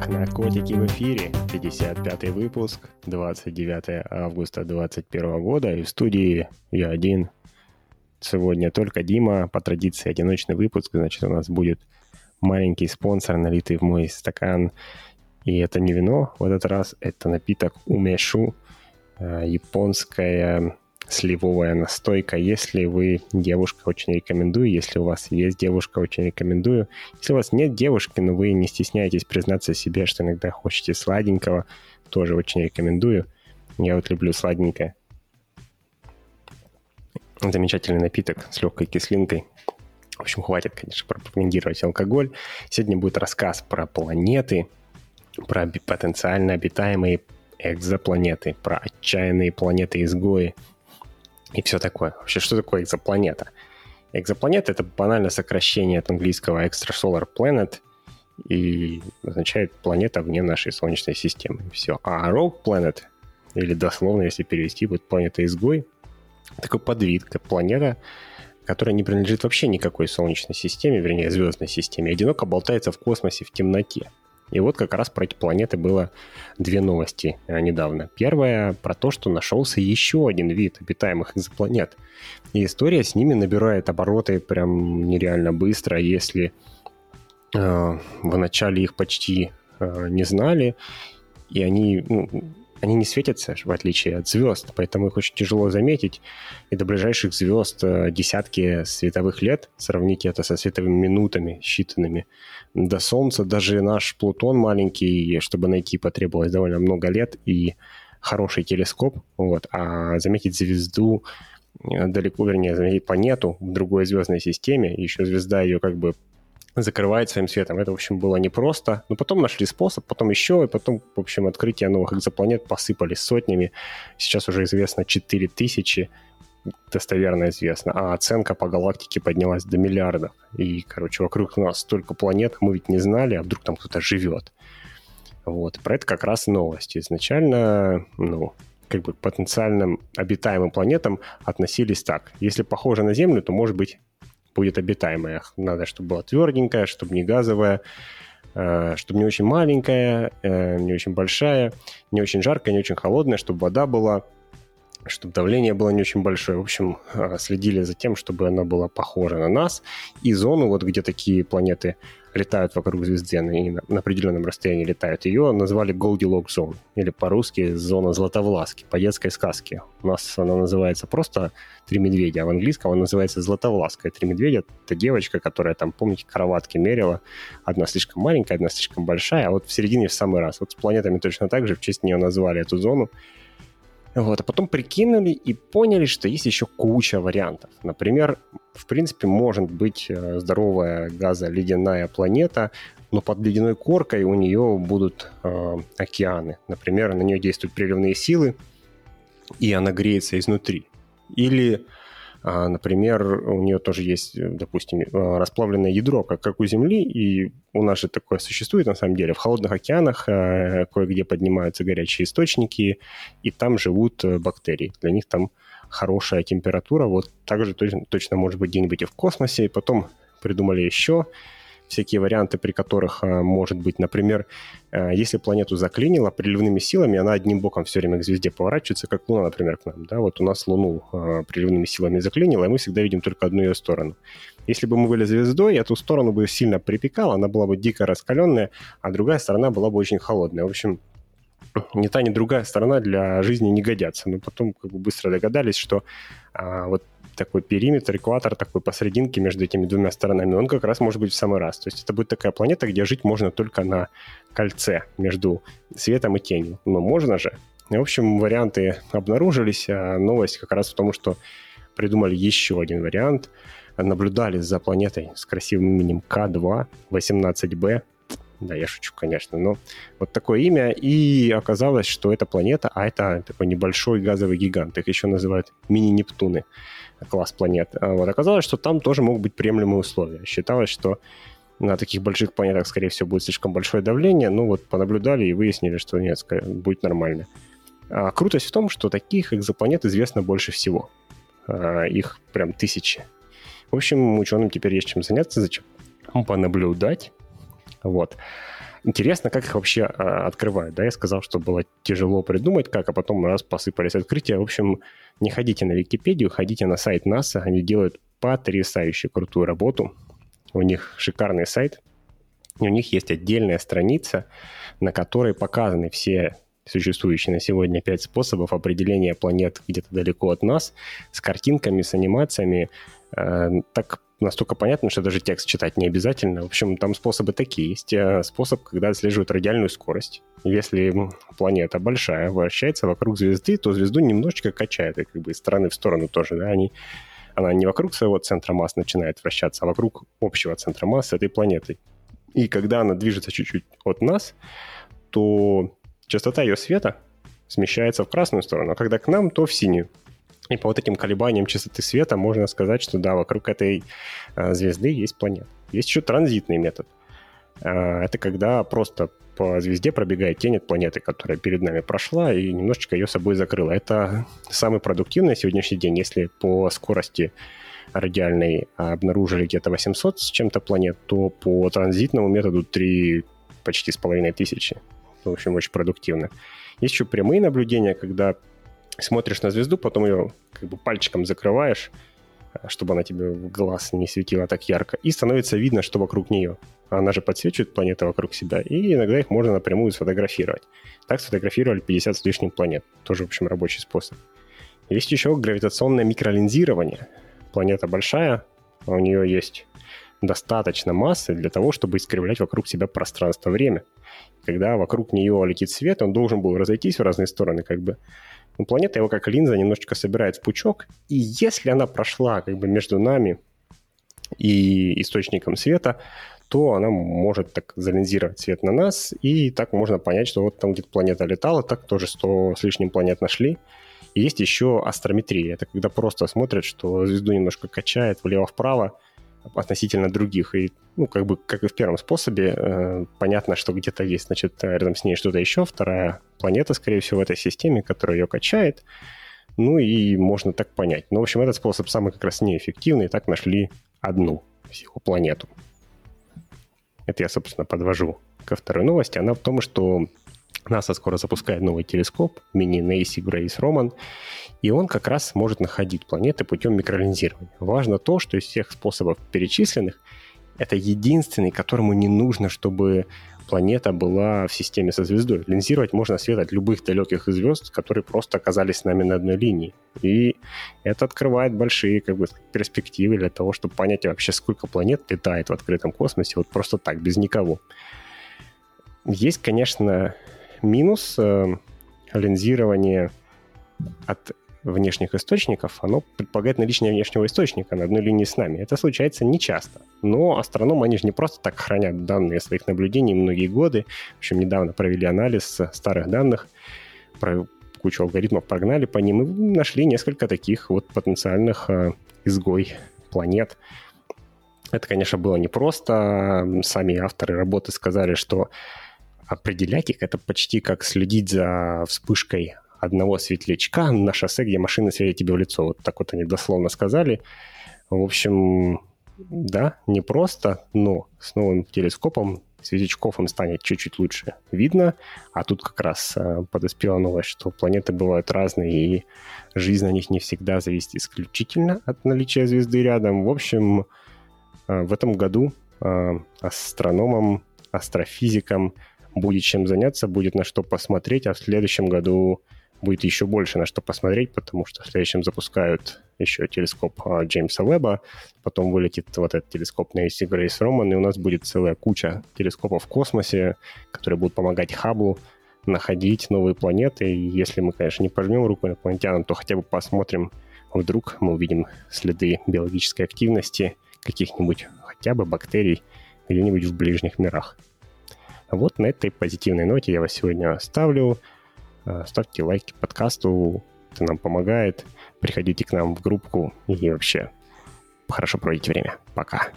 Эх, наркотики в эфире. 55 выпуск, 29 августа 2021 года. И в студии я один. Сегодня только Дима. По традиции одиночный выпуск. Значит, у нас будет маленький спонсор, налитый в мой стакан. И это не вино в этот раз, это напиток умешу. Э, японская сливовая настойка. Если вы девушка, очень рекомендую. Если у вас есть девушка, очень рекомендую. Если у вас нет девушки, но вы не стесняетесь признаться себе, что иногда хочете сладенького, тоже очень рекомендую. Я вот люблю сладенькое. Замечательный напиток с легкой кислинкой. В общем, хватит, конечно, пропагандировать алкоголь. Сегодня будет рассказ про планеты, про потенциально обитаемые экзопланеты, про отчаянные планеты-изгои – и все такое. Вообще, что такое экзопланета? Экзопланета — это банально сокращение от английского extrasolar planet и означает планета вне нашей Солнечной системы. Все. А rogue planet, или дословно, если перевести, будет планета-изгой, такой подвид, как планета, которая не принадлежит вообще никакой Солнечной системе, вернее, звездной системе, одиноко болтается в космосе в темноте. И вот как раз про эти планеты было две новости э, недавно. Первая про то, что нашелся еще один вид обитаемых экзопланет. И история с ними набирает обороты прям нереально быстро. Если э, в начале их почти э, не знали, и они ну, они не светятся, в отличие от звезд, поэтому их очень тяжело заметить. И до ближайших звезд э, десятки световых лет. Сравните это со световыми минутами, считанными. До Солнца даже наш Плутон маленький, чтобы найти, потребовалось довольно много лет и хороший телескоп. Вот. А заметить звезду э, далеко, вернее, заметить планету в другой звездной системе, еще звезда ее как бы закрывает своим светом. Это, в общем, было непросто. Но потом нашли способ, потом еще, и потом, в общем, открытия новых экзопланет посыпались сотнями. Сейчас уже известно 4000, достоверно известно, а оценка по галактике поднялась до миллиардов. И, короче, вокруг нас столько планет, мы ведь не знали, а вдруг там кто-то живет. Вот, про это как раз новости. Изначально, ну, как бы к потенциальным обитаемым планетам относились так. Если похоже на Землю, то может быть будет обитаемая. Надо, чтобы была тверденькая, чтобы не газовая, э, чтобы не очень маленькая, э, не очень большая, не очень жаркая, не очень холодная, чтобы вода была, чтобы давление было не очень большое. В общем, э, следили за тем, чтобы она была похожа на нас. И зону, вот где такие планеты летают вокруг звезды, они на, определенном расстоянии летают, ее назвали Goldilocks Zone, или по-русски зона Златовласки, по детской сказке. У нас она называется просто «Три медведя», а в английском она называется «Златовласка». «Три медведя» — это девочка, которая там, помните, кроватки мерила. Одна слишком маленькая, одна слишком большая, а вот в середине в самый раз. Вот с планетами точно так же, в честь нее назвали эту зону. Вот, а потом прикинули и поняли, что есть еще куча вариантов. Например, в принципе, может быть э, здоровая газоледяная планета, но под ледяной коркой у нее будут э, океаны. Например, на нее действуют приливные силы, и она греется изнутри. Или например, у нее тоже есть, допустим, а, расплавленное ядро, как, как у Земли, и у нас же такое существует на самом деле. В холодных океанах а, кое-где поднимаются горячие источники, и там живут э, бактерии. Для них там хорошая температура. Вот также точно, точно может быть где-нибудь и в космосе. И потом придумали еще всякие варианты, при которых а, может быть, например, а, если планету заклинило приливными силами, она одним боком все время к звезде поворачивается, как Луна, например, к нам. Да? Вот у нас Луну а, приливными силами заклинило, и мы всегда видим только одну ее сторону. Если бы мы были звездой, эту сторону бы сильно припекала, она была бы дико раскаленная, а другая сторона была бы очень холодная. В общем, ни та, ни другая сторона для жизни не годятся. Но потом как бы быстро догадались, что а, вот такой периметр, экватор такой посерединке между этими двумя сторонами, он как раз может быть в самый раз. То есть это будет такая планета, где жить можно только на кольце между светом и тенью. Но можно же. В общем, варианты обнаружились, а новость как раз в том, что придумали еще один вариант. Наблюдали за планетой с красивым именем К2 18b. Да, я шучу, конечно, но вот такое имя. И оказалось, что это планета, а это такой небольшой газовый гигант. Их еще называют мини-Нептуны класс планет. А вот оказалось, что там тоже могут быть приемлемые условия. Считалось, что на таких больших планетах, скорее всего, будет слишком большое давление. Ну вот понаблюдали и выяснили, что нет, будет нормально. А крутость в том, что таких экзопланет известно больше всего. А, их прям тысячи. В общем, ученым теперь есть чем заняться, зачем понаблюдать. Вот. Интересно, как их вообще а, открывают. Да, я сказал, что было тяжело придумать, как, а потом раз посыпались открытия. В общем, не ходите на Википедию, ходите на сайт НАСА. Они делают потрясающую крутую работу. У них шикарный сайт. И у них есть отдельная страница, на которой показаны все существующие на сегодня пять способов определения планет где-то далеко от нас, с картинками, с анимациями. Э, так настолько понятно, что даже текст читать не обязательно. В общем, там способы такие. Есть э, способ, когда отслеживают радиальную скорость. Если планета большая, вращается вокруг звезды, то звезду немножечко качает, и как бы из стороны в сторону тоже, да, они она не вокруг своего центра масс начинает вращаться, а вокруг общего центра массы этой планеты. И когда она движется чуть-чуть от нас, то частота ее света смещается в красную сторону, а когда к нам, то в синюю. И по вот этим колебаниям частоты света можно сказать, что да, вокруг этой э, звезды есть планета. Есть еще транзитный метод. Э, это когда просто по звезде пробегает тень от планеты, которая перед нами прошла и немножечко ее собой закрыла. Это самый продуктивный сегодняшний день, если по скорости радиальной обнаружили где-то 800 с чем-то планет, то по транзитному методу 3 почти с половиной тысячи. В общем, очень продуктивно. Есть еще прямые наблюдения, когда смотришь на звезду, потом ее как бы пальчиком закрываешь, э, чтобы она тебе в глаз не светила так ярко, и становится видно, что вокруг нее. Она же подсвечивает планеты вокруг себя, и иногда их можно напрямую сфотографировать. Так сфотографировали 50 с лишним планет. Тоже, в общем, рабочий способ. Есть еще гравитационное микролинзирование. Планета большая, а у нее есть достаточно массы для того, чтобы искривлять вокруг себя пространство-время. Когда вокруг нее летит свет, он должен был разойтись в разные стороны, как бы но планета его как линза немножечко собирает в пучок, и если она прошла как бы между нами и источником света, то она может так залинзировать свет на нас, и так можно понять, что вот там где-то планета летала, так тоже 100 с лишним планет нашли. И есть еще астрометрия. Это когда просто смотрят, что звезду немножко качает влево-вправо, относительно других. И, ну, как бы, как и в первом способе, э, понятно, что где-то есть, значит, рядом с ней что-то еще, вторая планета, скорее всего, в этой системе, которая ее качает. Ну, и можно так понять. Но, в общем, этот способ самый как раз неэффективный. Так нашли одну всего планету. Это я, собственно, подвожу ко второй новости. Она в том, что НАСА скоро запускает новый телескоп, мини-Нейси Грейс Роман, и он как раз может находить планеты путем микролинзирования. Важно то, что из всех способов перечисленных, это единственный, которому не нужно, чтобы планета была в системе со звездой. Линзировать можно свет от любых далеких звезд, которые просто оказались с нами на одной линии. И это открывает большие как бы, перспективы для того, чтобы понять вообще, сколько планет летает в открытом космосе вот просто так, без никого. Есть, конечно, минус э, линзирования от внешних источников, оно предполагает наличие внешнего источника на одной линии с нами. Это случается нечасто. Но астрономы, они же не просто так хранят данные своих наблюдений многие годы. В общем, недавно провели анализ старых данных, про кучу алгоритмов прогнали по ним и нашли несколько таких вот потенциальных э, изгой планет. Это, конечно, было непросто. Сами авторы работы сказали, что определять их это почти как следить за вспышкой одного светлячка на шоссе, где машины светят тебе в лицо. Вот так вот они дословно сказали. В общем, да, непросто, но с новым телескопом светлячков им станет чуть-чуть лучше видно. А тут как раз э, подоспела новость, что планеты бывают разные, и жизнь на них не всегда зависит исключительно от наличия звезды рядом. В общем, э, в этом году э, астрономам, астрофизикам будет чем заняться, будет на что посмотреть, а в следующем году будет еще больше на что посмотреть, потому что в следующем запускают еще телескоп а, Джеймса Веба, потом вылетит вот этот телескоп на AC Grace Roman, и у нас будет целая куча телескопов в космосе, которые будут помогать Хаблу находить новые планеты. И если мы, конечно, не пожмем руку инопланетянам, то хотя бы посмотрим, вдруг мы увидим следы биологической активности каких-нибудь хотя бы бактерий где-нибудь в ближних мирах. Вот на этой позитивной ноте я вас сегодня оставлю. Э, ставьте лайки подкасту, это нам помогает. Приходите к нам в группку и вообще хорошо проводите время. Пока.